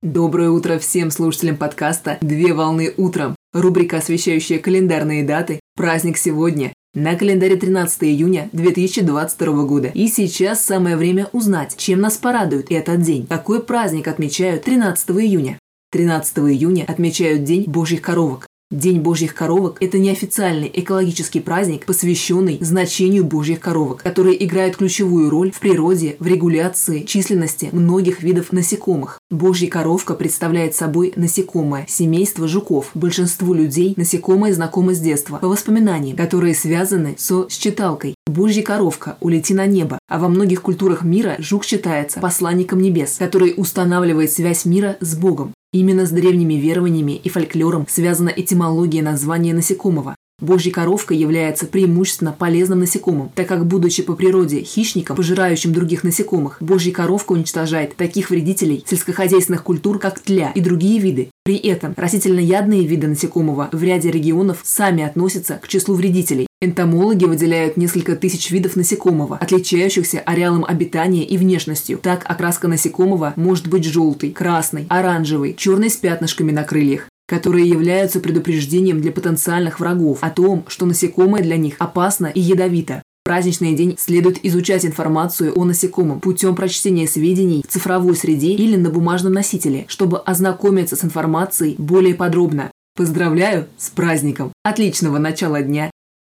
Доброе утро всем слушателям подкаста «Две волны утром». Рубрика, освещающая календарные даты. Праздник сегодня. На календаре 13 июня 2022 года. И сейчас самое время узнать, чем нас порадует этот день. Какой праздник отмечают 13 июня? 13 июня отмечают День Божьих коровок. День Божьих коровок – это неофициальный экологический праздник, посвященный значению Божьих коровок, которые играют ключевую роль в природе, в регуляции численности многих видов насекомых. Божья коровка представляет собой насекомое, семейство жуков. Большинству людей насекомое знакомо с детства, по воспоминаниям, которые связаны со считалкой. Божья коровка, улети на небо, а во многих культурах мира жук считается посланником небес, который устанавливает связь мира с Богом. Именно с древними верованиями и фольклором связана этимология названия насекомого. Божья коровка является преимущественно полезным насекомым, так как, будучи по природе хищником, пожирающим других насекомых, божья коровка уничтожает таких вредителей сельскохозяйственных культур, как тля и другие виды. При этом растительноядные виды насекомого в ряде регионов сами относятся к числу вредителей. Энтомологи выделяют несколько тысяч видов насекомого, отличающихся ареалом обитания и внешностью. Так, окраска насекомого может быть желтой, красной, оранжевой, черной с пятнышками на крыльях которые являются предупреждением для потенциальных врагов о том, что насекомое для них опасно и ядовито. В праздничный день следует изучать информацию о насекомом путем прочтения сведений в цифровой среде или на бумажном носителе, чтобы ознакомиться с информацией более подробно. Поздравляю с праздником! Отличного начала дня!